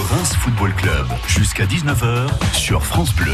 Reims Football Club jusqu'à 19h sur France Bleu.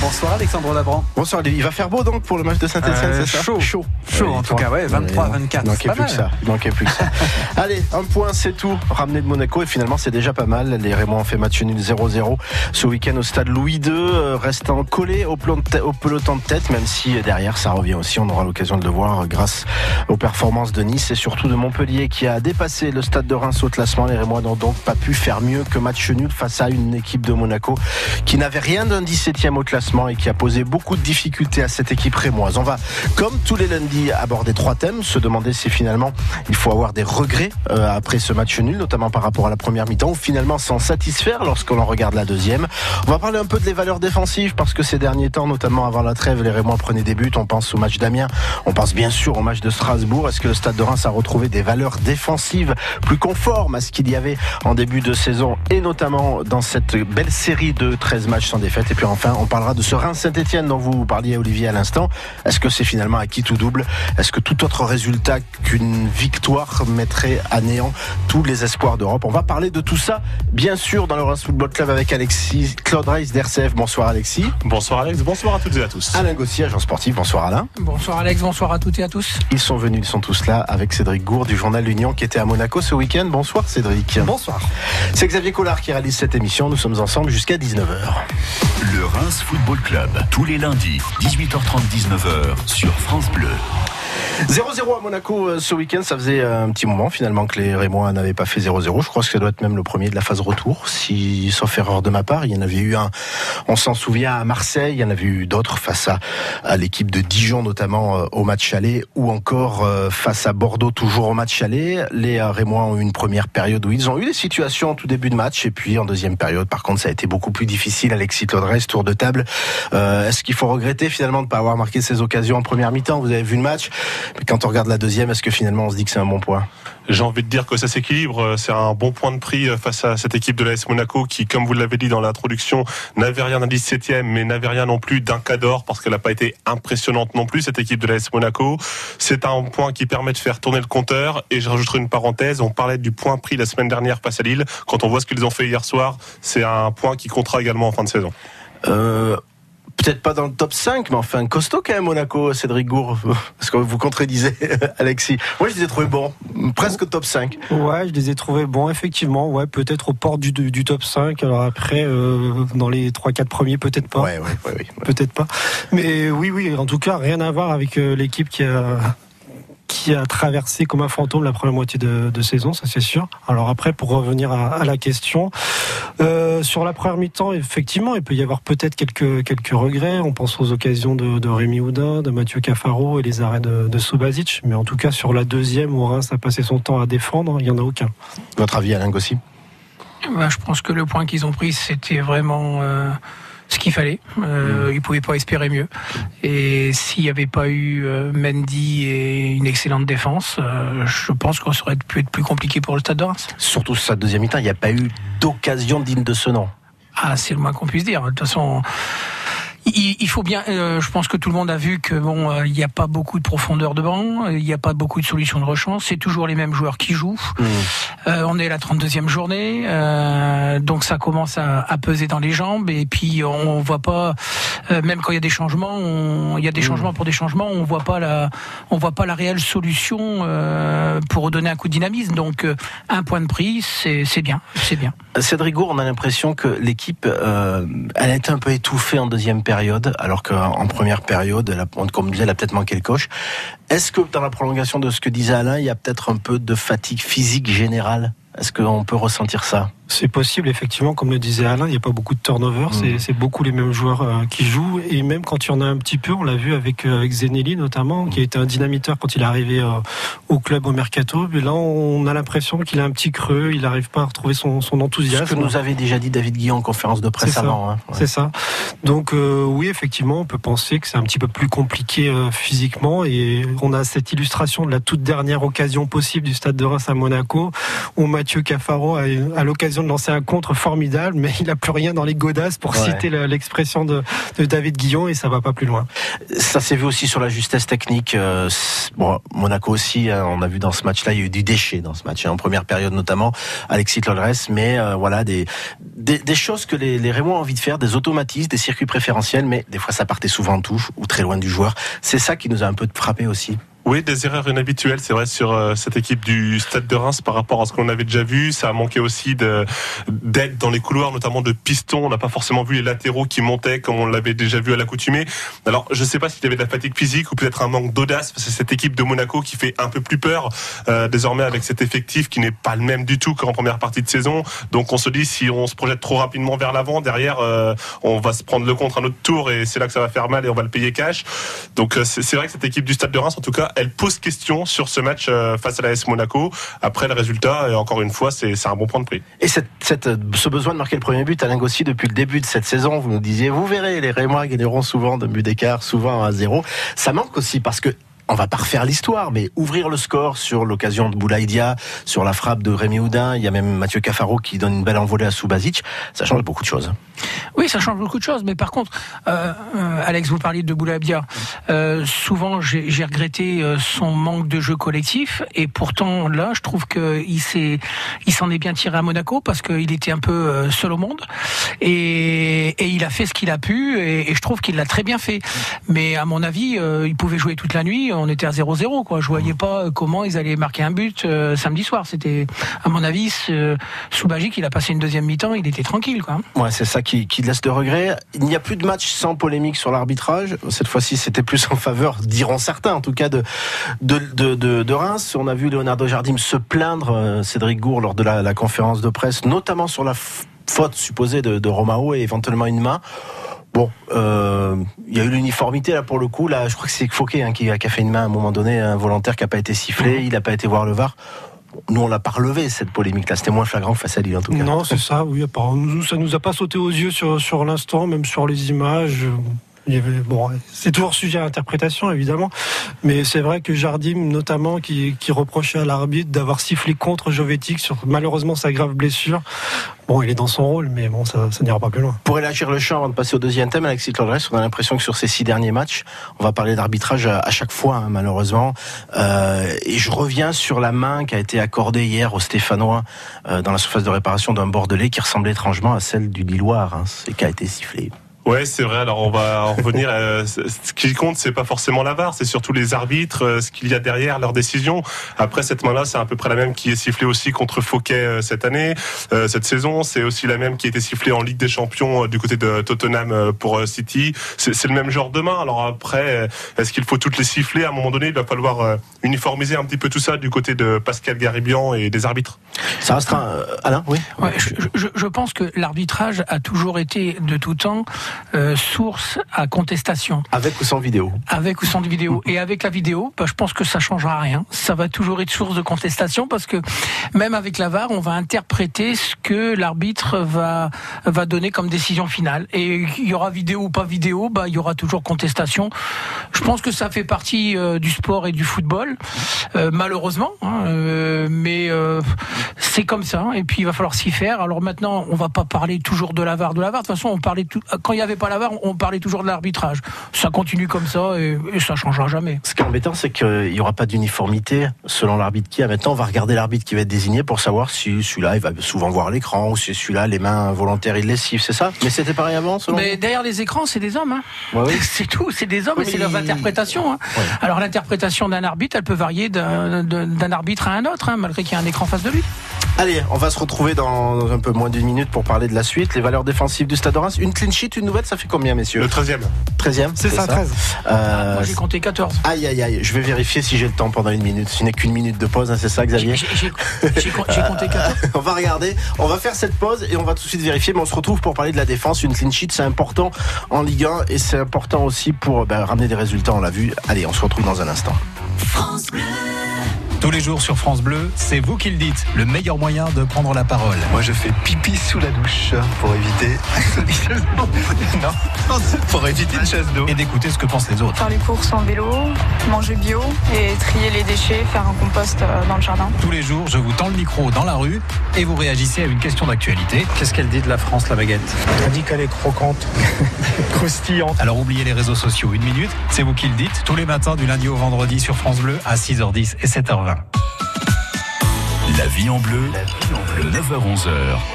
Bonsoir Alexandre Labran. Bonsoir, il va faire beau donc pour le match de Saint-Etienne, Euh, c'est ça chaud. chaud. Chaud, en tout cas, ouais, 23, 24, Il manquait plus que ça. Il manquait plus que ça. Allez, un point, c'est tout. Ramené de Monaco et finalement c'est déjà pas mal. Les Rémois ont fait match nul 0-0 ce week-end au stade Louis II, euh, restant collé au, au peloton de tête, même si euh, derrière ça revient aussi. On aura l'occasion de le voir grâce aux performances de Nice et surtout de Montpellier qui a dépassé le stade de Reims au classement. Les Rémois n'ont donc pas pu faire mieux que match nul face à une équipe de Monaco qui n'avait rien d'un 17e au classement et qui a posé beaucoup de difficultés à cette équipe rémoise. On va, comme tous les lundis, aborder trois thèmes, se demander si finalement il faut avoir des regrets euh, après ce match nul, notamment par rapport à la première mi-temps, ou finalement s'en satisfaire lorsqu'on en regarde la deuxième. On va parler un peu de les valeurs défensives parce que ces derniers temps, notamment avant la trêve, les Rémois prenaient des buts. On pense au match d'Amiens, on pense bien sûr au match de Strasbourg. Est-ce que le Stade de Reims a retrouvé des valeurs défensives plus conformes à ce qu'il y avait en début de saison et notamment dans cette belle série de 13 matchs sans défaite Et puis enfin, on parlera de ce Reims-Saint-Etienne dont vous parliez Olivier à l'instant. Est-ce que c'est finalement acquis tout double? Est-ce que tout autre résultat qu'une victoire mettrait à néant tous les espoirs d'Europe? On va parler de tout ça, bien sûr, dans le Reims Football Club avec Alexis Claude Reis d'RCF. Bonsoir Alexis. Bonsoir Alex, bonsoir à toutes et à tous. Alain Gossier, agent sportif. Bonsoir Alain. Bonsoir Alex, bonsoir à toutes et à tous. Ils sont venus, ils sont tous là avec Cédric Gourde du journal L'Union qui était à Monaco ce week-end. Bonsoir Cédric. Bonsoir. C'est Xavier Collard qui réalise cette émission. Nous sommes ensemble jusqu'à 19h. Le Reims Football Club, tous les lundis, 18h30, 19h sur France Bleu. 0-0 à Monaco euh, ce week-end, ça faisait euh, un petit moment finalement que les Rémois n'avaient pas fait 0-0. Je crois que ça doit être même le premier de la phase retour, si sauf erreur de ma part. Il y en avait eu un, on s'en souvient à Marseille, il y en avait eu d'autres face à, à l'équipe de Dijon notamment euh, au match aller, ou encore face à Bordeaux toujours au match aller. Les Rémois ont eu une première période où ils ont eu des situations en tout début de match, et puis en deuxième période, par contre, ça a été beaucoup plus difficile. Alexis Claudresse, tour de table. Euh, Est-ce qu'il faut regretter finalement de ne pas avoir marqué ces occasions en première mi-temps? Vous avez vu le match mais quand on regarde la deuxième, est-ce que finalement on se dit que c'est un bon point? J'ai envie de dire que ça s'équilibre. C'est un bon point de prix face à cette équipe de l'AS Monaco qui, comme vous l'avez dit dans l'introduction, n'avait rien d'un 17e, mais n'avait rien non plus d'un cador parce qu'elle n'a pas été impressionnante non plus, cette équipe de l'AS Monaco. C'est un point qui permet de faire tourner le compteur. Et je rajouterai une parenthèse. On parlait du point pris la semaine dernière face à Lille. Quand on voit ce qu'ils ont fait hier soir, c'est un point qui comptera également en fin de saison. euh, Peut-être pas dans le top 5, mais enfin costaud quand même Monaco, Cédric Gour, parce que vous contredisez Alexis. Moi je les ai trouvés bons, presque top 5. Ouais, je les ai trouvés bons, effectivement. Ouais, peut-être au port du, du top 5. Alors après, euh, dans les 3-4 premiers, peut-être pas. Ouais, ouais, ouais, ouais. Peut-être pas. Mais oui, oui, en tout cas, rien à voir avec euh, l'équipe qui a qui a traversé comme un fantôme la première moitié de, de saison, ça c'est sûr. Alors après, pour revenir à, à la question, euh, sur la première mi-temps, effectivement, il peut y avoir peut-être quelques quelques regrets. On pense aux occasions de, de Rémi Houdin, de Mathieu Cafaro et les arrêts de, de Subasic. Mais en tout cas, sur la deuxième, où Reims a passé son temps à défendre, il y en a aucun. Votre avis Alain Gossi? Bah, je pense que le point qu'ils ont pris, c'était vraiment euh, ce qu'il fallait. Euh, Ils ne pouvaient pas espérer mieux. Et s'il n'y avait pas eu euh, Mendy et une excellente défense, euh, je pense qu'on aurait pu être plus compliqué pour le Stade de Reims. Surtout sur sa deuxième mi-temps, il n'y a pas eu d'occasion digne de ce nom. Ah, c'est le moins qu'on puisse dire. De toute façon, il, il faut bien. euh, je pense que tout le monde a vu que bon, euh, il n'y a pas beaucoup de profondeur de banc, il n'y a pas beaucoup de solutions de rechange. C'est toujours les mêmes joueurs qui jouent. Euh, on est à la 32e journée, donc ça commence à, à peser dans les jambes. Et puis on voit pas, même quand il y a des changements, on- il y a des changements pour des changements, on voit pas la, on voit pas la réelle solution pour redonner un coup de dynamisme. Donc un point de prix, c'est bien, c'est bien. Cédric Gour, on a l'impression que l'équipe, elle a été un peu étouffée en deuxième période, alors qu'en première période, elle a, comme disait, elle a peut-être manqué le coche. Est-ce que dans la prolongation de ce que disait Alain, il y a peut-être un peu de fatigue physique générale? Est-ce qu'on peut ressentir ça? C'est possible, effectivement, comme le disait Alain, il n'y a pas beaucoup de turnover, c'est- c'est beaucoup les mêmes joueurs euh, qui jouent, et même quand il y en a un petit peu, on l'a vu avec, euh, avec Zenelli notamment, qui a été un dynamiteur quand il est arrivé euh, au club au mercato, mais là on a l'impression qu'il a un petit creux, il n'arrive pas à retrouver son, son Ce enthousiasme. que nous avait déjà dit David Guillon en conférence de presse avant. hein. Ouais. C'est ça. Donc euh, oui, effectivement, on peut penser que c'est un petit peu plus compliqué physiquement et on a cette illustration de la toute dernière occasion possible du Stade de Reims à Monaco où Mathieu Mathieu Cafaro a, a l'occasion de lancer un contre formidable, mais il n'a plus rien dans les godasses pour citer l'expression de, de, David Guillon et ça va pas plus loin. Ça s'est vu aussi sur la justesse technique. Euh, bon, Monaco aussi, hein, on a vu dans ce match-là, il y a eu du déchet dans ce match, hein, en première période notamment, Alexis Lolres, mais euh, voilà des, des, des, choses que les, les Rémois ont envie de faire, des automatismes, des circuits préférentiels, mais des fois ça partait souvent en touche ou très loin du joueur. C'est ça qui nous a un peu frappé aussi. Oui, des erreurs inhabituelles, c'est vrai, sur euh, cette équipe du Stade de Reims par rapport à ce qu'on avait déjà vu. Ça a manqué aussi d'aide dans les couloirs, notamment de pistons. On n'a pas forcément vu les latéraux qui montaient comme on l'avait déjà vu à l'accoutumée. Alors, je ne sais pas s'il y avait de la fatigue physique ou peut-être un manque d'audace. C'est cette équipe de Monaco qui fait un peu plus peur euh, désormais avec cet effectif qui n'est pas le même du tout qu'en première partie de saison. Donc, on se dit si on se projette trop rapidement vers l'avant, derrière, euh, on va se prendre le contre un autre tour et c'est là que ça va faire mal et on va le payer cash. Donc, c'est vrai que cette équipe du Stade de Reims, en tout cas, elle pose question sur ce match euh, face à la S Monaco. Après le résultat, et encore une fois, c'est un bon point de prix. Et cette, ce besoin de marquer le premier but, Alain Gossi, depuis le début de cette saison, vous nous disiez, vous verrez, les Rémois gagneront souvent de but d'écart, souvent à zéro. Ça manque aussi parce que on va pas refaire l'histoire, mais ouvrir le score sur l'occasion de Boulaïdia, sur la frappe de Rémi Houdin, il y a même Mathieu Cafaro qui donne une belle envolée à Subasic, ça change beaucoup de choses. Oui, ça change beaucoup de choses, mais par contre, euh, euh Alex, vous parliez de Boulaïdia, euh, souvent j'ai regretté euh, son manque de jeu collectif, et pourtant là, je trouve qu'il s'en est bien tiré à Monaco parce qu'il était un peu seul au monde, et, il a fait ce qu'il a pu, et, je trouve qu'il l'a très bien fait. Mais à mon avis, il pouvait jouer toute la nuit on était à 0-0 quoi. Je voyais pas comment ils allaient marquer un but samedi soir. C'était à mon avis Soubagic, il a passé une deuxième mi-temps, il était tranquille quoi. Ouais, c'est ça qui, laisse de regret. Il n'y a plus de match sans polémique sur l'arbitrage. Cette fois-ci, c'était plus en faveur, diront certains en tout cas de de, de, Reims. On a vu Leonardo Jardim se plaindre euh, Cédric Gour lors de la, conférence de presse, notamment sur la faute supposée de, de Romao et éventuellement une main. Bon, euh, il y a eu l'uniformité là pour le coup. Là, je crois que c'est Fouquet hein, qui, a, fait une main à un moment donné, un volontaire qui n'a pas été sifflé, mhm. il n'a pas été voir le VAR. Nous, on l'a pas relevé cette polémique-là. C'était moins flagrant face à Lille en tout cas. Non, c'est ça. Oui, apparemment, ça nous a pas sauté aux yeux sur sur l'instant, même sur les images c'est toujours sujet à interprétation évidemment, mais c'est vrai que Jardim notamment qui, reprochait à l'arbitre d'avoir sifflé contre Jovetic sur malheureusement sa grave blessure. Bon, il est dans son rôle, mais bon, ça, n'ira pas plus loin. Pour élargir le champ avant de passer au deuxième thème, Alexis Claudresse, on a l'impression que sur ces six derniers matchs, on va parler d'arbitrage à, chaque fois, hein, malheureusement. Euh, et je reviens sur la main qui a été accordée hier au Stéphanois euh, dans la surface de réparation d'un Bordelais qui ressemblait étrangement à celle du Lillois, hein, et qui a été sifflé. Ouais, c'est vrai. Alors on va en revenir. À, ce qui compte, c'est pas forcément la VAR, c'est surtout les arbitres, euh, ce qu'il y a derrière leurs décisions. Après cette main-là, c'est à peu près la même qui est sifflée aussi contre Fouquet euh, cette année, euh, cette saison. C'est aussi la même qui a été sifflée en Ligue des Champions du côté de Tottenham pour City. C'est le même genre de main. Alors après, est-ce qu'il faut toutes les siffler? À un moment donné, il va falloir uniformiser un petit peu tout ça du côté de Pascal Garibian et des arbitres. Ça restera, Alain, oui. Ouais, je, je, je pense que l'arbitrage a toujours été de tout temps euh, source à contestation. Avec ou sans vidéo Avec ou sans vidéo. Et avec la vidéo, bah, je pense que ça changera rien. Ça va toujours être source de contestation parce que même avec la VAR, on va interpréter ce que l'arbitre va, va donner comme décision finale. Et il y aura vidéo ou pas vidéo, bah, il y aura toujours contestation. Je pense que ça fait partie euh, du sport et du football, euh, malheureusement. Hein, mais c'est comme ça. Et puis il va falloir s'y faire. Alors maintenant, on va pas parler toujours de la VAR, de la VAR. De toute façon, on parlait tout... quand il y avait pas la on parlait toujours de l'arbitrage. Ça continue comme ça et, et ça changera jamais. Ce qui est embêtant, c'est qu'il n'y aura pas d'uniformité selon l'arbitre qui a. Maintenant, on va regarder l'arbitre qui va être désigné pour savoir si celui-là, il va souvent voir l'écran ou si celui-là, les mains volontaires, il lessive, c'est ça? Mais c'était pareil avant, selon Mais derrière les écrans, c'est des hommes. Hein. oui. C'est tout, c'est des hommes et c'est leurs interprétations. Hein. Alors l'interprétation d'un arbitre, elle peut varier d'un arbitre à un autre, hein, malgré qu'il y ait un écran face de lui. Allez, on va se retrouver dans un peu moins d'une minute pour parler de la suite. Les valeurs défensives du Stade de Reims. Une clean sheet, une nouvelle, ça fait combien, messieurs Le 13e. 13e C'est ça, 13. Euh, Moi, j'ai compté 14. Aïe, aïe, aïe. Je vais vérifier si j'ai le temps pendant une minute. Ce n'est qu'une minute de pause, hein, c'est ça, Xavier J'ai compté 14. on va regarder. On va faire cette pause et on va tout de suite vérifier. Mais on se retrouve pour parler de la défense. Une clean sheet, c'est important en Ligue 1 et c'est important aussi pour ben, ramener des résultats, on l'a vu. Allez, on se retrouve dans un instant. France Bleu. Tous les jours sur France Bleu, c'est vous qui le dites, le meilleur moyen de prendre la parole. Moi, je fais pipi sous la douche pour éviter. non, pour éviter une chasse d'eau. Et d'écouter ce que pensent les autres. Faire les courses en vélo, manger bio et trier les déchets, faire un compost euh, dans le jardin. Tous les jours, je vous tends le micro dans la rue et vous réagissez à une question d'actualité. Qu'est-ce qu'elle dit de la France, la baguette? Elle dit qu'elle est croquante, croustillante. Alors oubliez les réseaux sociaux, une minute, c'est vous qui le dites, tous les matins du lundi au vendredi sur France Bleu à 6h10 et 7h20. La vie en bleu, le 9h-11h.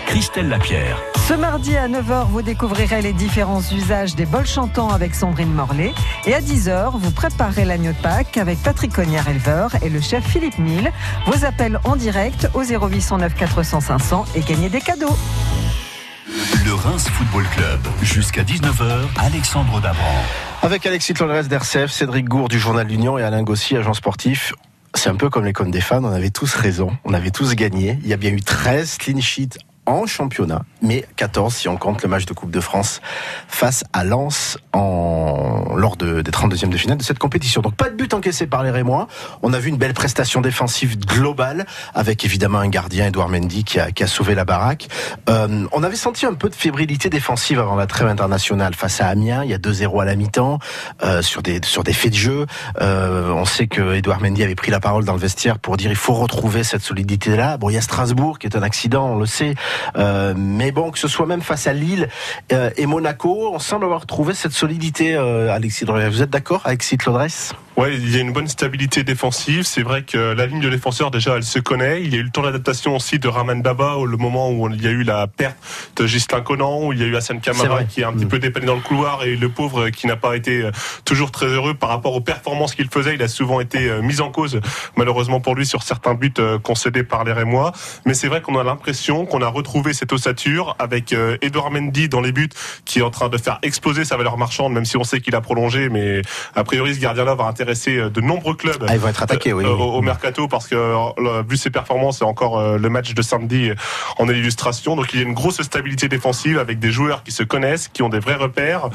Christelle Lapierre. Ce mardi à 9h, vous découvrirez les différents usages des bols chantants avec Sandrine Morlet. Et à 10h, vous préparez l'agneau de Pâques avec Patrick Cognard, éleveur, et le chef Philippe Mille. Vos appels en direct au 0809 400 500 et gagnez des cadeaux. Le Reims Football Club. Jusqu'à 19h, Alexandre Dabran. Avec Alexis Tolres d'RCF, Cédric Gour du Journal L'Union et Alain Gossy, agent sportif. C'est un peu comme les cônes des fans, on avait tous raison, on avait tous gagné. Il y a bien eu 13 clean sheets en championnat, mais 14 si on compte le match de Coupe de France face à Lens en, lors de, des 32e de finale de cette compétition. Donc pas de but encaissé par les Rémois. On a vu une belle prestation défensive globale avec évidemment un gardien, Edouard Mendy, qui a, qui a sauvé la baraque. Euh, on avait senti un peu de fébrilité défensive avant la trêve internationale face à Amiens. Il y a 2-0 à la mi-temps euh, sur, des, sur des faits de jeu. Euh, on sait que Edouard Mendy avait pris la parole dans le vestiaire pour dire il faut retrouver cette solidité-là. Bon, il y a Strasbourg qui est un accident, on le sait. Euh, mais bon, que ce soit même face à Lille euh, et Monaco, on semble avoir trouvé cette solidité, euh, Alexis. Vous êtes d'accord, Alexis Lodres Ouais, il y a une bonne stabilité défensive. C'est vrai que la ligne de défenseur, déjà, elle se connaît. Il y a eu le temps d'adaptation aussi de Raman Baba, au le moment où il y a eu la perte de Gislain Conan, où il y a eu Hassan Kamara qui est un petit peu dépanné dans le couloir et le pauvre qui n'a pas été toujours très heureux par rapport aux performances qu'il faisait. Il a souvent été mis en cause, malheureusement pour lui, sur certains buts concédés par les Rémois. Mais c'est vrai qu'on a l'impression qu'on a retrouvé cette ossature avec Edouard Mendy dans les buts qui est en train de faire exploser sa valeur marchande, même si on sait qu'il a prolongé. Mais a priori, ce gardien-là va intéresser de nombreux clubs ah, ils vont être attaqués, oui. au, au, mercato parce que vu ses performances et encore le match de samedi en est l'illustration. Donc il y a une grosse stabilité défensive avec des joueurs qui se connaissent, qui ont des vrais repères,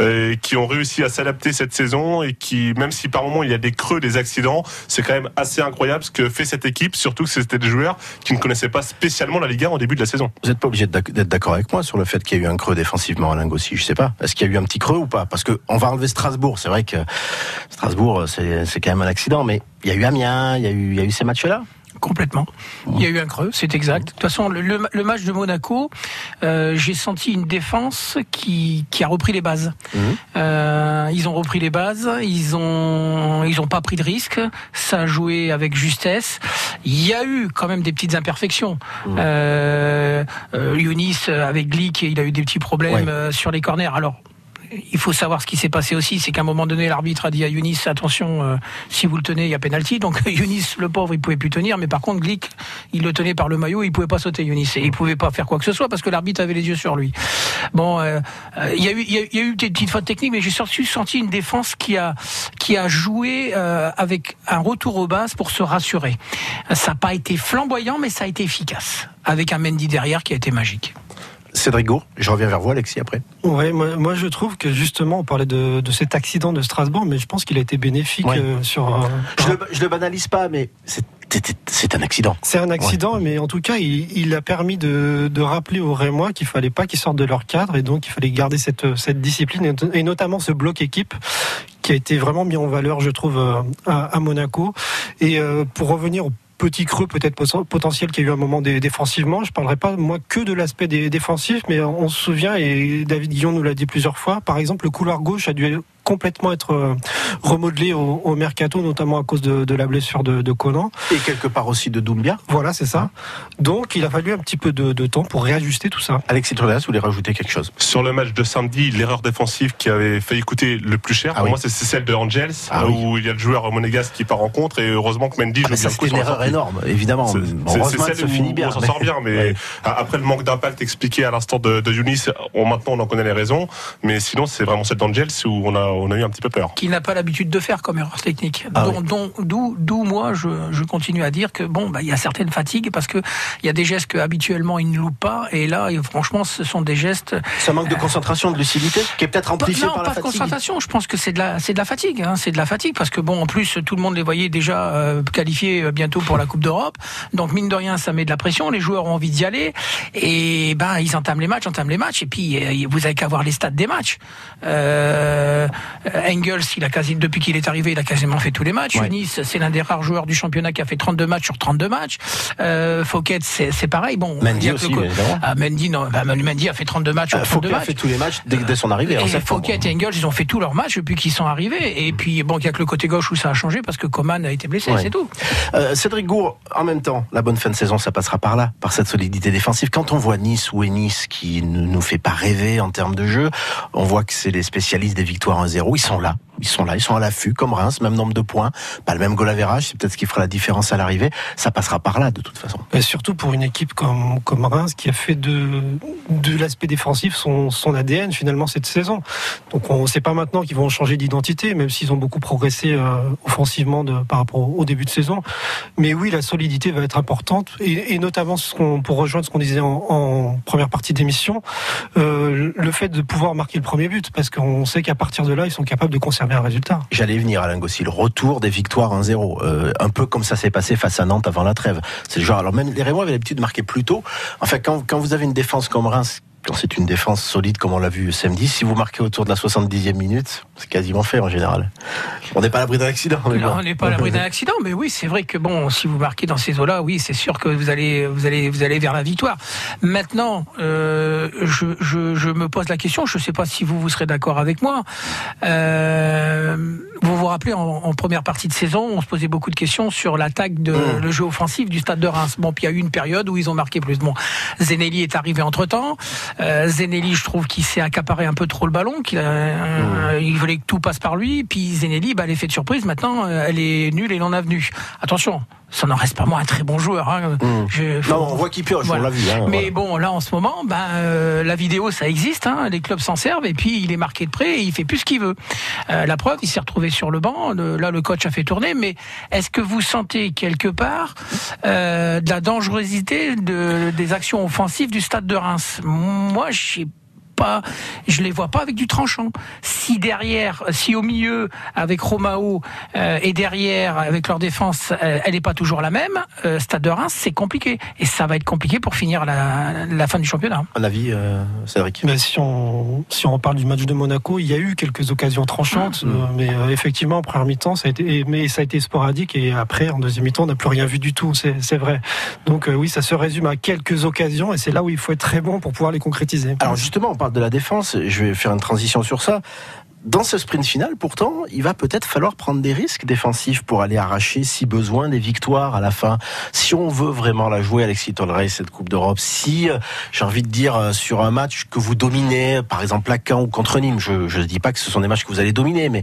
euh, qui ont réussi à s'adapter cette saison et qui, même si par moment il y a des creux, des accidents, c'est quand même assez incroyable ce que fait cette équipe, surtout que c'était des joueurs qui ne connaissaient pas spécialement la Ligue 1 au début de la saison. Vous n'êtes pas obligé d'être d'accord avec moi sur le fait qu'il y a eu un creux défensivement à Lingossi, je sais pas. Est-ce qu'il y a eu un petit creux ou pas? Parce que on va enlever Strasbourg, c'est vrai que Strasbourg c'est quand même un accident, mais il y a eu Amiens, il y il y a eu ces matchs-là complètement. Il y a eu un creux, c'est exact. De toute façon, le, le, le match de Monaco, euh, j'ai senti une défense qui, qui a repris les bases. Mmh. Euh, ils ont repris les bases, ils ont ils ont pas pris de risques, ça a joué avec justesse. Il y a eu quand même des petites imperfections. Mmh. Euh, Younis avec Glick, il a eu des petits problèmes ouais. sur les corners. Alors il faut savoir ce qui s'est passé aussi, c'est qu'à un moment donné, l'arbitre a dit à Younis attention, euh, si vous le tenez, il y a pénalty. Donc Younis, le pauvre, il pouvait plus tenir, mais par contre Glick, il le tenait par le maillot, il pouvait pas sauter Younis et il pouvait pas faire quoi que ce soit parce que l'arbitre avait les yeux sur lui. Bon, euh, il y a eu, il y, a eu des petites fautes techniques, mais j'ai surtout senti une défense qui a joué euh, avec un retour aux bases pour se rassurer. Ça n'a pas été flamboyant, mais ça a été efficace avec un Mendy derrière qui a été magique. Cédric Gour, je reviens vers vous, Alexis, après. Oui, moi, moi, je trouve que justement, on parlait de, de, cet accident de Strasbourg, mais je pense qu'il a été bénéfique ouais. euh, sur. Euh, je, le, je le banalise pas, mais c'est c'est un accident. C'est un accident, ouais. mais en tout cas, il, il a permis de, de, rappeler aux Rémois qu'il fallait pas qu'ils sortent de leur cadre et donc il fallait garder cette, cette discipline et notamment ce bloc équipe qui a été vraiment mis en valeur, je trouve, à, à Monaco. Et euh, pour revenir au petit creux peut-être potentiel qu'il y a eu un moment défensivement. Je parlerai pas moi que de l'aspect défensif, mais on se souvient et David Guillon nous l'a dit plusieurs fois. Par exemple, le couloir gauche a dû complètement être euh, remodelé au, au, mercato, notamment à cause de, de la blessure de, de, Conan. Et quelque part aussi de Doumbia. Voilà, c'est ça. Donc il a fallu un petit peu de, de temps pour réajuster tout ça. Alexis Trodas, vous voulez rajouter quelque chose? Sur le match de samedi, l'erreur défensive qui avait failli coûter le plus cher, ah pour oui. moi, c'est celle de Angels, ah où oui. il y a le joueur monégasque qui part en contre, et heureusement que Mendy ah joue bien le coup. C'est une erreur énorme, évidemment. C'est bon, celle où finit bien, on s'en sort bien, mais ouais. après le manque d'impact expliqué à l'instant de, de Younis, on, maintenant on en connaît les raisons, mais sinon c'est vraiment celle d'Angels où on a, on a eu un petit peu peur. Qui n'a pas l'habitude de faire comme erreur technique. Ah D'où d'où moi je, je continue à dire que bon bah il y a certaines fatigues parce que il y a des gestes que habituellement ils ne loupent pas et là franchement ce sont des gestes Ça manque de concentration, de lucidité, qui est peut-être Pas- amplifié non, par pas la de fatigue. concentration. Je pense que c'est de la, c'est de la fatigue. Hein, c'est de la fatigue parce que bon, en plus, tout le monde les voyait déjà euh, qualifiés euh, bientôt pour la Coupe d'Europe. Donc mine de rien, ça met de la pression. Les joueurs ont envie d'y aller et ben ils entament les matchs, entament les matchs. Et puis euh, vous avez qu'à voir les stats des matchs. Euh, Engels, il a quasi depuis qu'il est arrivé, il a quasiment fait tous les matchs. Ouais. Nice, c'est l'un des rares joueurs du championnat qui a fait 32 matchs sur 32 matchs. Euh, Fouquet, c'est c'est pareil. Bon, Mendy aussi, le. Ah, Mendy, non, bah, Mendy a fait 32 matchs sur Euh, 32 Fouquet a matchs. fait tous les matchs dès, dès son arrivée. en Et. Fouquet et Engels, ils ont fait tous leurs matchs depuis qu'ils sont arrivés. Et puis, bon, il n'y a que le côté gauche où ça a changé parce que Coman a été blessé, Ouais. c'est tout. Euh, Cédric Gour, en même temps, la bonne fin de saison, ça passera par là, par cette solidité défensive. Quand on voit Nice ou Nice qui ne nous fait pas rêver en termes de jeu, on voit que c'est les spécialistes des victoires 1-0. Ils sont là. Ils sont là, ils sont à l'affût, comme Reims, même nombre de points, pas le même goal average, c'est peut-être ce qui fera la différence à l'arrivée. Ça passera par là, de toute façon. Et surtout pour une équipe comme, Reims qui a fait de, l'aspect défensif son, ADN finalement cette saison. Donc on ne sait pas maintenant qu'ils vont changer d'identité, même s'ils ont beaucoup progressé euh, offensivement par rapport au, début de saison. Mais oui, la solidité va être importante et, notamment pour rejoindre ce qu'on disait en, en première partie d'émission, euh, le fait de pouvoir marquer le premier but, parce qu'on sait qu'à partir de là, ils sont capables de conserver un résultat. J'allais venir, Alain Gossi, le retour des victoires 1-0. Euh, un peu comme ça s'est passé face à Nantes avant la trêve. C'est genre, alors même les Rémois avaient l'habitude de marquer plus tôt. Enfin, quand, quand vous avez une défense comme Reims, c'est une défense solide comme on l'a vu samedi, si vous marquez autour de la 70e minute, c'est quasiment fait en général. On n'est pas à l'abri d'un accident. mais bon. on n'est pas à l'abri d'un accident, mais oui, c'est vrai que bon, si vous marquez dans ces eaux-là, oui, c'est sûr que vous allez, vous allez, vous allez vers la victoire. Maintenant, euh, je, je, je me pose la question. Je ne sais pas si vous vous serez d'accord avec moi. Euh, vous vous rappelez en, en première partie de saison, on se posait beaucoup de questions sur l'attaque de le jeu offensif du Stade de Reims. Bon, puis il y a eu une période où ils ont marqué plus. Bon, Zenelli est arrivé entre temps. Euh, Zenelli, je trouve qu'il s'est accaparé un peu trop le ballon, qu'il euh, il voulait que tout passe par lui. Puis Zenelli, bah, l'effet de surprise, maintenant, euh, elle est nulle et non avenue. Attention, ça n'en reste pas moins un très bon joueur. Hein. Je- faut- Non, on voit qu'il pioche, on l'a vu. hein, mais voilà. bon, là en ce moment, ben, euh, la vidéo ça existe, hein, les clubs s'en servent et puis il est marqué de près et il fait plus ce qu'il veut. Euh, la preuve, il s'est retrouvé sur le banc. le- là, le coach a fait tourner. Mais est-ce que vous sentez quelque part euh, de la dangerosité de, des actions offensives du Stade de Reims? Moi, j'ai pas, je les vois pas avec du tranchant. Si derrière, si au milieu avec Romao euh, et derrière avec leur défense, euh, elle n'est pas toujours la même, euh, Stade de Reims, c'est compliqué et ça va être compliqué pour finir la, la fin du championnat. Un avis, euh, Cédric Mais si on si on reparle du match de Monaco, il y a eu quelques occasions tranchantes, euh, mais euh, effectivement en première mi-temps ça a été mais ça a été sporadique et après en deuxième mi-temps on n'a plus rien vu du tout, c'est c'est vrai. Donc euh, oui, ça se résume à quelques occasions et c'est là où il faut être très bon pour pouvoir les concrétiser. Alors justement, parle de la défense, je vais faire une transition sur ça. Dans ce sprint final, pourtant, il va peut-être falloir prendre des risques défensifs pour aller arracher, si besoin, des victoires à la fin. Si on veut vraiment la jouer, Alexis Tolrey, cette Coupe d'Europe, si, euh, j'ai envie de dire, euh, sur un match que vous dominez, par exemple à Caen ou contre Nîmes, je ne dis pas que ce sont des matchs que vous allez dominer, mais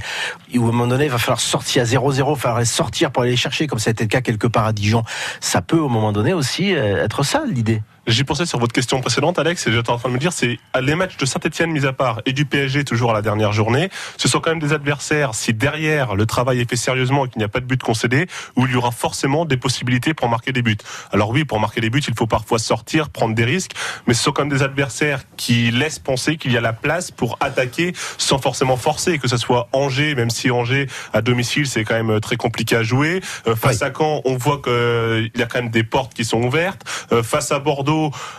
où moment donné, il va falloir sortir à 0-0, il va falloir sortir pour aller les chercher, comme ça a été le cas quelque part à Dijon. Ça peut, au moment donné, aussi euh, être ça, l'idée. J'y pensais sur votre question précédente, Alex, et j'étais en train de me dire, c'est les matchs de Saint-Etienne mis à part et du PSG toujours à la dernière journée, ce sont quand même des adversaires, si derrière le travail est fait sérieusement et qu'il n'y a pas de but concédé, où il y aura forcément des possibilités pour marquer des buts. Alors oui, pour marquer des buts, il faut parfois sortir, prendre des risques, mais ce sont quand même des adversaires qui laissent penser qu'il y a la place pour attaquer sans forcément forcer, que ce soit Angers, même si Angers à domicile c'est quand même très compliqué à jouer. Euh, face à Caen, on voit qu'il y a quand même des portes qui sont ouvertes. Euh, face à Bordeaux,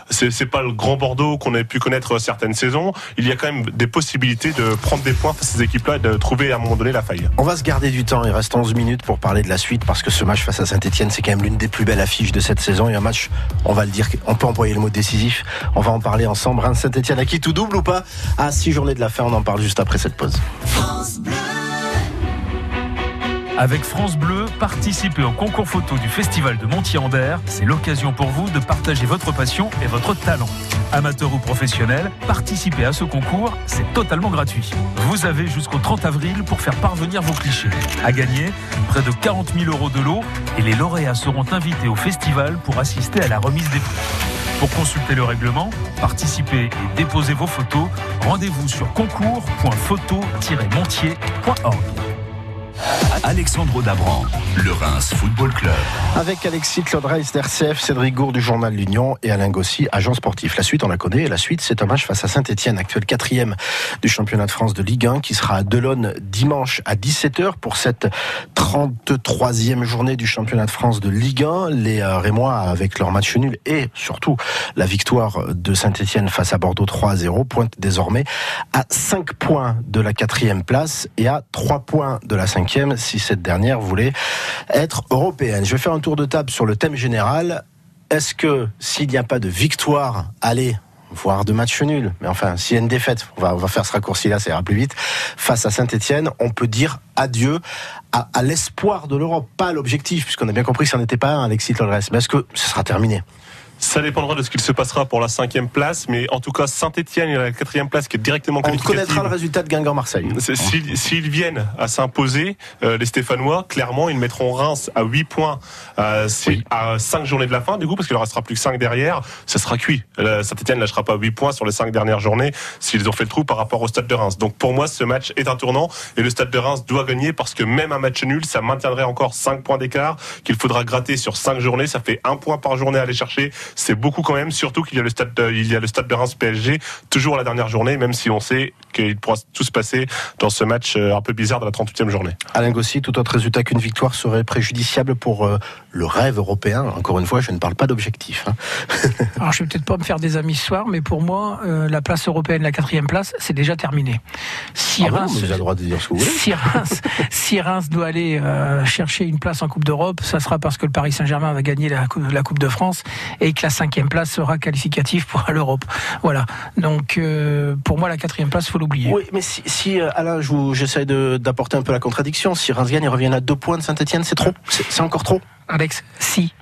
c'est c'est pas le grand Bordeaux qu'on a pu connaître certaines saisons. Il y a quand même des possibilités de prendre des points face à ces équipes-là et de trouver à un moment donné la faille. On va se garder du temps, il reste 11 minutes pour parler de la suite parce que ce match face à Saint-Etienne, c'est quand même l'une des plus belles affiches de cette saison et un match, on va le dire, on peut employer le mot décisif. On va en parler ensemble. Saint-Etienne, à qui tout double ou pas? À 6 journées de la fin, on en parle juste après cette pause. Avec France Bleu, participez au concours photo du Festival de Montier-en-Der. C'est l'occasion pour vous de partager votre passion et votre talent. Amateur ou professionnel, participez à ce concours, c'est totalement gratuit. Vous avez jusqu'au 30 avril pour faire parvenir vos clichés. À gagner, près de 40 000 euros de lot et les lauréats seront invités au festival pour assister à la remise des prix. Pour consulter le règlement, participer et déposer vos photos, rendez-vous sur concours.photo-montier.org. Alexandre Dabran, le Reims Football Club. Avec Alexis Claude Reis d'RCF, Cédric Gour du journal L'Union et Alain Gossy, agent sportif. La suite, on la connaît. La suite, c'est un match face à Saint-Etienne, actuel quatrième du championnat de France de Ligue 1, qui sera à Delonne dimanche à 17h pour cette 33e journée du championnat de France de Ligue 1. Les euh, Rémois, avec leur match nul et surtout la victoire de Saint-Etienne face à Bordeaux 3 0, pointent désormais à 5 points de la quatrième place et à 3 points de la cinquième si cette dernière voulait être européenne. Je vais faire un tour de table sur le thème général. Est-ce que s'il n'y a pas de victoire, allez, voire de match nul, mais enfin, s'il y a une défaite, on va, faire ce raccourci-là, ça ira plus vite, face à Saint-Etienne, on peut dire adieu à, l'espoir de l'Europe, pas à l'objectif, puisqu'on a bien compris que ça n'était pas un, Alexis Lodres. Mais est-ce que ce sera terminé? Ça dépendra de ce qu'il se passera pour la cinquième place, mais en tout cas Saint-Etienne est la quatrième place qui est directement On connaîtra le résultat de Guingamp-Marseille. S'ils viennent à s'imposer, euh, les Stéphanois, clairement, ils mettront Reims à 8 points euh, oui. à 5 journées de la fin, du coup, parce qu'il ne restera plus que 5 derrière, ça sera cuit. Euh, Saint-Etienne ne lâchera pas 8 points sur les 5 dernières journées s'ils ont fait le trou par rapport au Stade de Reims. Donc pour moi, ce match est un tournant et le Stade de Reims doit gagner parce que même un match nul, ça maintiendrait encore 5 points d'écart qu'il faudra gratter sur 5 journées. Ça fait 1 point par journée à aller chercher. C'est beaucoup quand même, surtout qu'il y a le stade de, il y a le stade de Reims PSG toujours à la dernière journée, même si on sait qu'il pourra tout se passer dans ce match euh, un peu bizarre de la 38e journée. Alain Gossi, tout autre résultat qu'une victoire serait préjudiciable pour euh, le rêve européen. Encore une fois, je ne parle pas d'objectif. Hein. Alors, je vais peut-être pas me faire des amis ce soir, mais pour moi, euh, la place européenne, la quatrième place, c'est déjà terminé. Si ah Reims, vous avez le droit de dire ce que vous voulez. Si Reims, si Reims doit aller euh, chercher une place en Coupe d'Europe, ça sera parce que le Paris Saint-Germain va gagner la, la, Coupe de France et que la cinquième place sera qualificative pour l'Europe. Voilà. Donc, euh, pour moi, la quatrième place, faut l'oublier. Oui, mais si, si euh, Alain, j'essaie d'apporter un peu la contradiction. Si Reims gagne et revient à deux points de Saint-Etienne, c'est trop? C'est encore trop? Alex, si.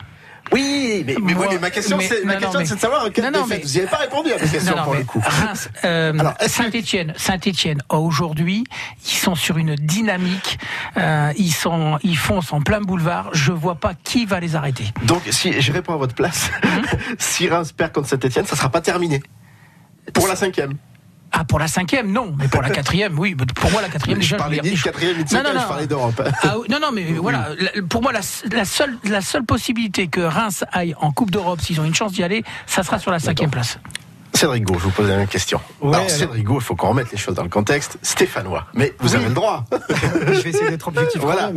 Oui, mais, mais, oui, mais ma question, c'est de savoir quelle non, défaite. Vous n'y avez pas répondu à ma question pour le coup. Reims, euh, Saint-Étienne, Saint-Étienne. Aujourd'hui, ils sont sur une dynamique. Euh, ils sont, ils foncent en plein boulevard. Je vois pas qui va les arrêter. Donc, si je réponds à votre place, mhm. si Reims perd contre Saint-Étienne, ça sera pas terminé pour la cinquième. Ah, pour la cinquième, non. Mais pour la quatrième, oui. Pour moi, la quatrième, déjà. Je parlais ni de quatrième ni de cinquième, je parlais d'Europe. Ah, non, non, mais voilà. Pour moi, la, la, seule, la seule possibilité que Reims aille en Coupe d'Europe, s'ils ont une chance d'y aller, ça sera sur la cinquième place. Cédric Gau, je vous pose la même question. Ouais, alors, Cédric Gau, il faut qu'on remette les choses dans le contexte. Stéphanois. Mais vous avez le droit. je vais essayer d'être objectif voilà.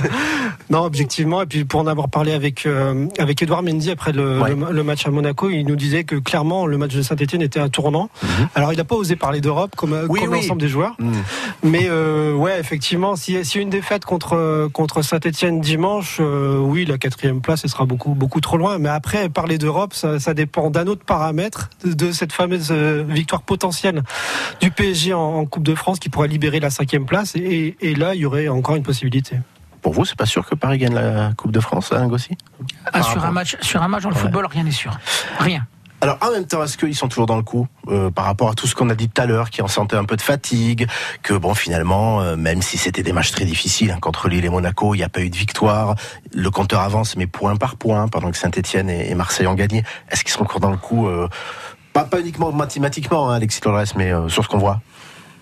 non, objectivement. Et puis, pour en avoir parlé avec, euh, avec Edouard Mendy après le, le, match à Monaco, il nous disait que clairement, le match de Saint-Etienne était un tournant. Mhm. Alors, il n'a pas osé parler d'Europe comme, comme l'ensemble des joueurs. Mhm. Mais, euh, ouais, effectivement, y a une défaite contre, contre Saint-Etienne dimanche, euh, oui, la quatrième place, ce sera beaucoup, beaucoup trop loin. Mais après, parler d'Europe, ça, ça dépend d'un autre paramètre, de cette fameuse euh, victoire potentielle du PSG en, Coupe de France qui pourrait libérer la cinquième place. Et, là, il y aurait encore une possibilité. Pour vous, c'est pas sûr que Paris gagne la Coupe de France, hein, Gossi ah, sur, un match, sur un match dans le football, rien n'est sûr. Rien. Alors en même temps, est-ce qu'ils sont toujours dans le coup euh, par rapport à tout ce qu'on a dit tout à l'heure, qui en sentait un peu de fatigue, que bon finalement, euh, même si c'était des matchs très difficiles hein, contre Lille et Monaco, il n'y a pas eu de victoire, le compteur avance mais point par point pendant que Saint-Etienne et, Marseille ont gagné. Est-ce qu'ils sont encore dans le coup pas, uniquement mathématiquement, hein, Alexis Dolores, mais euh, sur ce qu'on voit.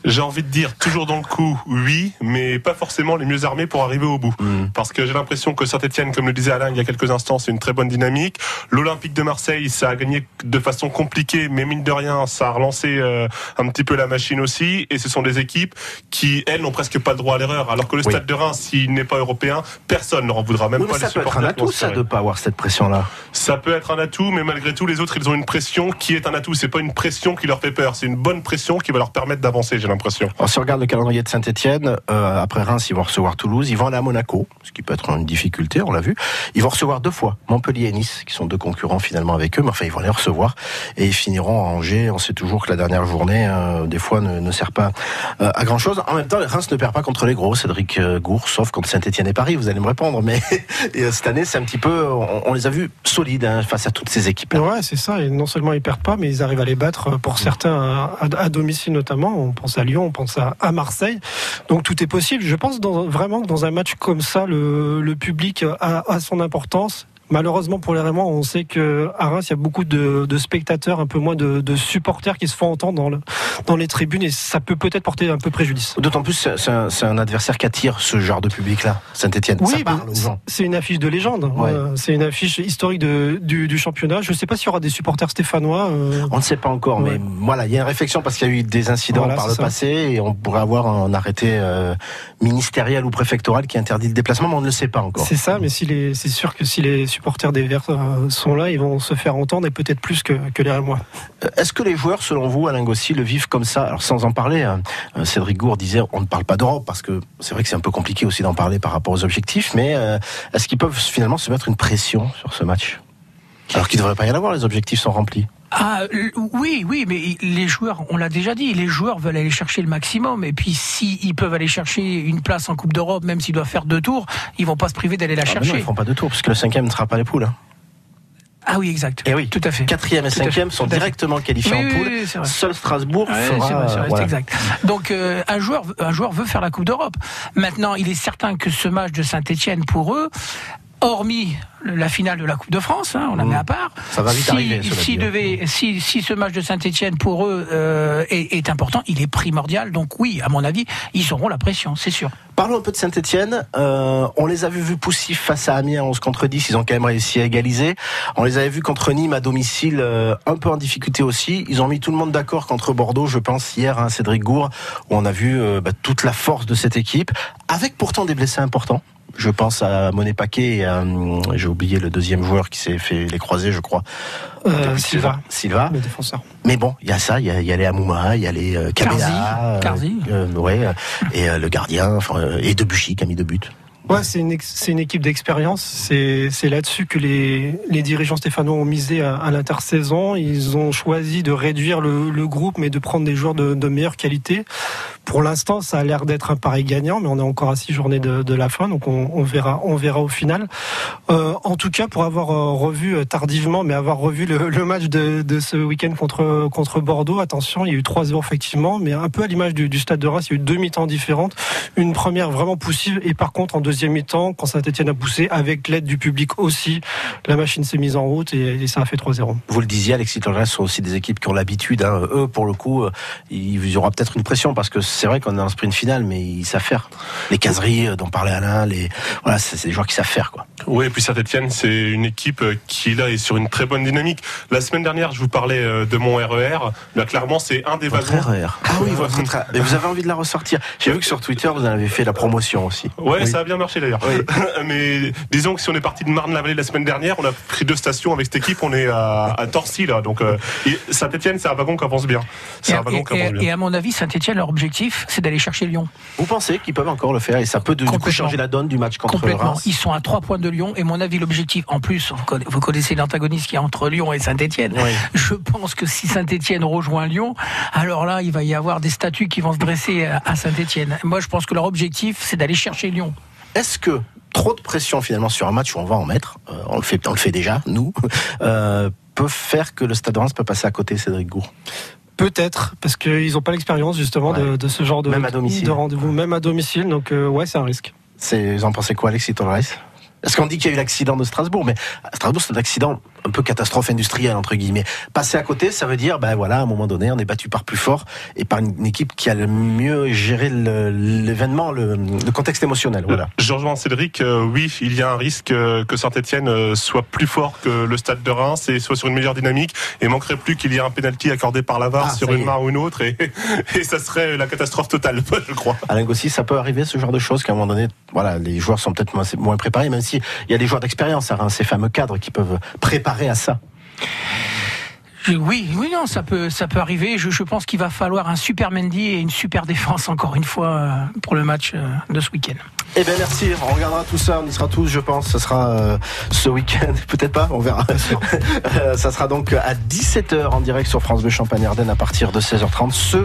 J'ai envie de dire toujours dans le coup, oui, mais pas forcément les mieux armés pour arriver au bout. Mm. Parce que j'ai l'impression que Saint-Etienne, comme le disait Alain il y a quelques instants, c'est une très bonne dynamique. L'Olympique de Marseille, ça a gagné de façon compliquée, mais mine de rien, ça a relancé euh, un petit peu la machine aussi. Et ce sont des équipes qui, elles, n'ont presque pas le droit à l'erreur. Alors que le Stade de Reims, s'il n'est pas européen, personne ne en voudra, même pas ça peut être un atout, ça, de pas avoir cette pression-là. Ça peut être un atout, mais malgré tout, les autres, ils ont une pression qui est un atout. C'est pas une pression qui leur fait peur, c'est une bonne pression qui va leur permettre d'avancer, j'ai l'impression le calendrier de Saint-Etienne, euh, après Reims, ils vont recevoir Toulouse, ils vont aller à Monaco, ce qui peut être une difficulté, on l'a vu. Ils vont recevoir deux fois Montpellier et Nice, qui sont deux concurrents finalement avec eux, mais enfin ils vont les recevoir et ils finiront à Angers. On sait toujours que la dernière journée, euh, des fois, ne, sert pas euh, à grand chose. En même temps, Reims ne perd pas contre les gros, Cédric Gour, sauf contre Saint-Etienne et Paris. Vous allez me répondre, mais cette année, c'est un petit peu, on, les a vus solides hein, face à toutes ces équipes. Ouais, c'est ça. Et non seulement ils perdent pas, mais ils arrivent à les battre pour certains à, domicile notamment. On pense à Lyon, on pense à, à Marseille. Donc tout est possible. Je pense vraiment que dans un match comme ça, le, public a, son importance Malheureusement pour les Rémois, on sait que à Reims, il y a beaucoup de, de spectateurs, un peu moins de, de, supporters qui se font entendre dans, le, dans les tribunes et ça peut peut-être porter un peu préjudice. D'autant plus, c'est un, un, adversaire qui attire ce genre de public-là, Saint-Etienne. Oui, c'est une affiche de légende. Ouais. c'est une affiche historique de, du, du, championnat. Je ne sais pas s'il y aura des supporters stéphanois. Euh... On ne sait pas encore, ouais. mais voilà, il y a une réflexion parce qu'il y a eu des incidents voilà, par le ça. passé et on pourrait avoir un arrêté euh, ministériel ou préfectoral qui interdit le déplacement, mais on ne le sait pas encore. C'est ça, mais si c'est sûr que si les supporters des Verts euh, sont là, ils vont se faire entendre et peut-être plus que, que les Rémois. Est-ce que les joueurs, selon vous, Alain Gossi, le vivent comme ça? Alors sans en parler, hein, Cédric Gour disait on ne parle pas d'Europe parce que c'est vrai que c'est un peu compliqué aussi d'en parler par rapport aux objectifs, mais euh, est-ce qu'ils peuvent finalement se mettre une pression sur ce match? Alors qu'il ne devrait pas y en avoir, les objectifs sont remplis. Ah oui, oui, mais les joueurs, on l'a déjà dit, les joueurs veulent aller chercher le maximum. Et puis s'ils peuvent aller chercher une place en Coupe d'Europe, même s'ils doivent faire deux tours, ils vont pas se priver d'aller la ah chercher. Non, ils feront pas deux tours, parce que le cinquième ne sera pas les poules. Hein. Ah oui, exact. Et oui, tout à fait. Quatrième et Tout cinquième fait. sont directement qualifiés Oui, en poule. oui. Seul Strasbourg Ouais, fera. c'est vrai, c'est vrai, voilà. c'est exact. Donc euh, un joueur, un joueur veut faire la Coupe d'Europe. Maintenant, il est certain que ce match de Saint-Étienne pour eux. Hormis la finale de la Coupe de France, hein, on la met à part. Ça va vite si, arriver, si, hein. devait, si, si ce match de Saint-Etienne pour eux euh, est, est important, il est primordial. Donc oui, à mon avis, ils auront la pression, c'est sûr. Parlons un peu de Saint-Etienne. on les avait vus poussifs face à Amiens 11 contre 10. Ils ont quand même réussi à égaliser. On les avait vus contre Nîmes à domicile, euh, un peu en difficulté aussi. Ils ont mis tout le monde d'accord contre Bordeaux, je pense, hier, hein, Cédric Gour, où on a vu euh, bah, toute la force de cette équipe, avec pourtant des blessés importants. Je pense à Monet Paquet et à, hum, j'ai oublié le deuxième joueur qui s'est fait les croisés, je crois. Euh, Silva. Silva. Le défenseur. Mais bon, il y a ça, il y a, il y a les Amouma, il y a les euh, Kabela, Carzi. euh, euh, ouais, et euh, le gardien, enfin, euh, et Debuchy qui a mis deux buts. C'est une, équipe d'expérience. C'est, là-dessus que les, dirigeants stéphanois ont misé à, l'intersaison. Ils ont choisi de réduire le, groupe, mais de prendre des joueurs de, meilleure qualité. Pour l'instant, ça a l'air d'être un pari gagnant, mais on est encore à six journées de, la fin, donc on, verra, on verra au final. Euh, en tout cas, pour avoir euh, revu euh, tardivement, mais avoir revu le, match de, ce week-end contre contre Bordeaux, attention, il y a eu 3-0 effectivement, mais un peu à l'image du, du stade de Reims, il y a eu deux mi-temps différentes. Une première vraiment poussive, et par contre en deuxième mi-temps, quand Saint-Etienne a poussé, avec l'aide du public aussi, la machine s'est mise en route et, et ça a fait 3-0. Vous le disiez, Alexis Torres sont aussi des équipes qui ont l'habitude. Hein. Eux, pour le coup, euh, il y aura peut-être une pression parce que c'est vrai qu'on est en sprint final, mais ils savent faire. Les caseries euh, dont parlait Alain, les voilà, c'est des joueurs qui savent faire quoi. Oui, et puis Saint-Etienne, c'est une équipe euh, qui là est sur une très bonne dynamique. La semaine dernière, je vous parlais de mon RER. Là, clairement, c'est un des Votre wagons. RER. Ah oui, votre RER. Mais vous avez envie de la ressortir. J'ai vu que sur Twitter, vous en avez fait la promotion aussi. Ouais, Oui. ça a bien marché d'ailleurs. Mais disons que si on est parti de Marne-la-Vallée la semaine dernière, on a pris deux stations avec cette équipe. On est à, à Torcy là, donc euh, et Saint-Etienne, c'est un wagon qui avance bien. C'est Et, un wagon et- qui avance et- bien. et à mon avis, Saint-Etienne, leur objectif, c'est d'aller chercher Lyon. Vous pensez qu'ils peuvent encore le faire et ça peut du coup changer la donne du match contre Complètement. Reims? Ils sont à trois points de Lyon. Et mon avis, l'objectif, en plus, vous conna- vous connaissez l'antagonisme qu'il y a entre Lyon et Saint-Etienne. Oui. Je pense que si Saint-Etienne rejoint Lyon, alors là, il va y avoir des statues qui vont se dresser à- à Saint-Etienne. Moi, je pense que leur objectif, c'est d'aller chercher Lyon. Est-ce que trop de pression finalement sur un match où on va en mettre, euh, on le fait, on le fait déjà nous, euh, peut faire que le Stade de Reims peut passer à côté Cédric Gour Peut-être, parce qu'ils n'ont pas l'expérience justement de, Ouais. de ce genre de, Même à domicile. de rendez-vous, même à domicile. Donc euh, ouais, c'est un risque. C'est, vous en pensez quoi, Alexis Torres Parce qu'on dit qu'il y a eu l'accident de Strasbourg, mais à Strasbourg, c'est un accident un peu catastrophe industrielle, entre guillemets. Passer à côté, ça veut dire, ben voilà, à un moment donné, on est battu par plus fort et par une, équipe qui a le mieux géré l'événement, le, le contexte émotionnel. Voilà. Je rejoins Cédric, euh, oui, il y a un risque euh, que Saint-Etienne soit plus fort que le stade de Reims et soit sur une meilleure dynamique et manquerait plus qu'il y ait un penalty accordé par la VAR Ah, sur une main ou une autre et, et ça serait la catastrophe totale, je crois. Alain Gossi, ça peut arriver ce genre de choses qu'à un moment donné, voilà, les joueurs sont peut-être moins, moins préparés, même si il y a des joueurs d'expérience, à Reims, ces fameux cadres qui peuvent préparer à ça. Je- Oui, oui, non, ça peut, ça peut arriver. Je, je pense qu'il va falloir un super Mendy et une super défense encore une fois euh, pour le match euh, de ce week-end. Eh bien merci, on regardera tout ça, on y sera tous je pense, ce sera euh, ce week-end, peut-être pas, on verra. Euh, ça sera donc à 17h en direct sur France Bleu Champagne-Ardenne à partir de 16h30. Ce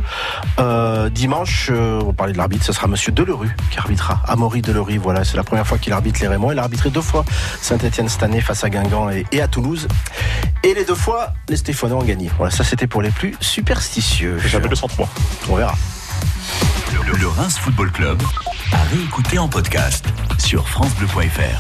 euh, dimanche, euh, on parlait de l'arbitre, ce sera Monsieur Delerue qui arbitrera, Amaury Delerue, voilà, c'est la première fois qu'il arbitre les Rémois, il a arbitré deux fois Saint-Etienne cette année face à Guingamp et, et à Toulouse. Et les deux fois, les Stéphanois ont gagné. Voilà, ça c'était pour les plus superstitieux. J'appelle le 103. On verra. Le, le Reims Football Club à réécouter en podcast sur FranceBleu.fr.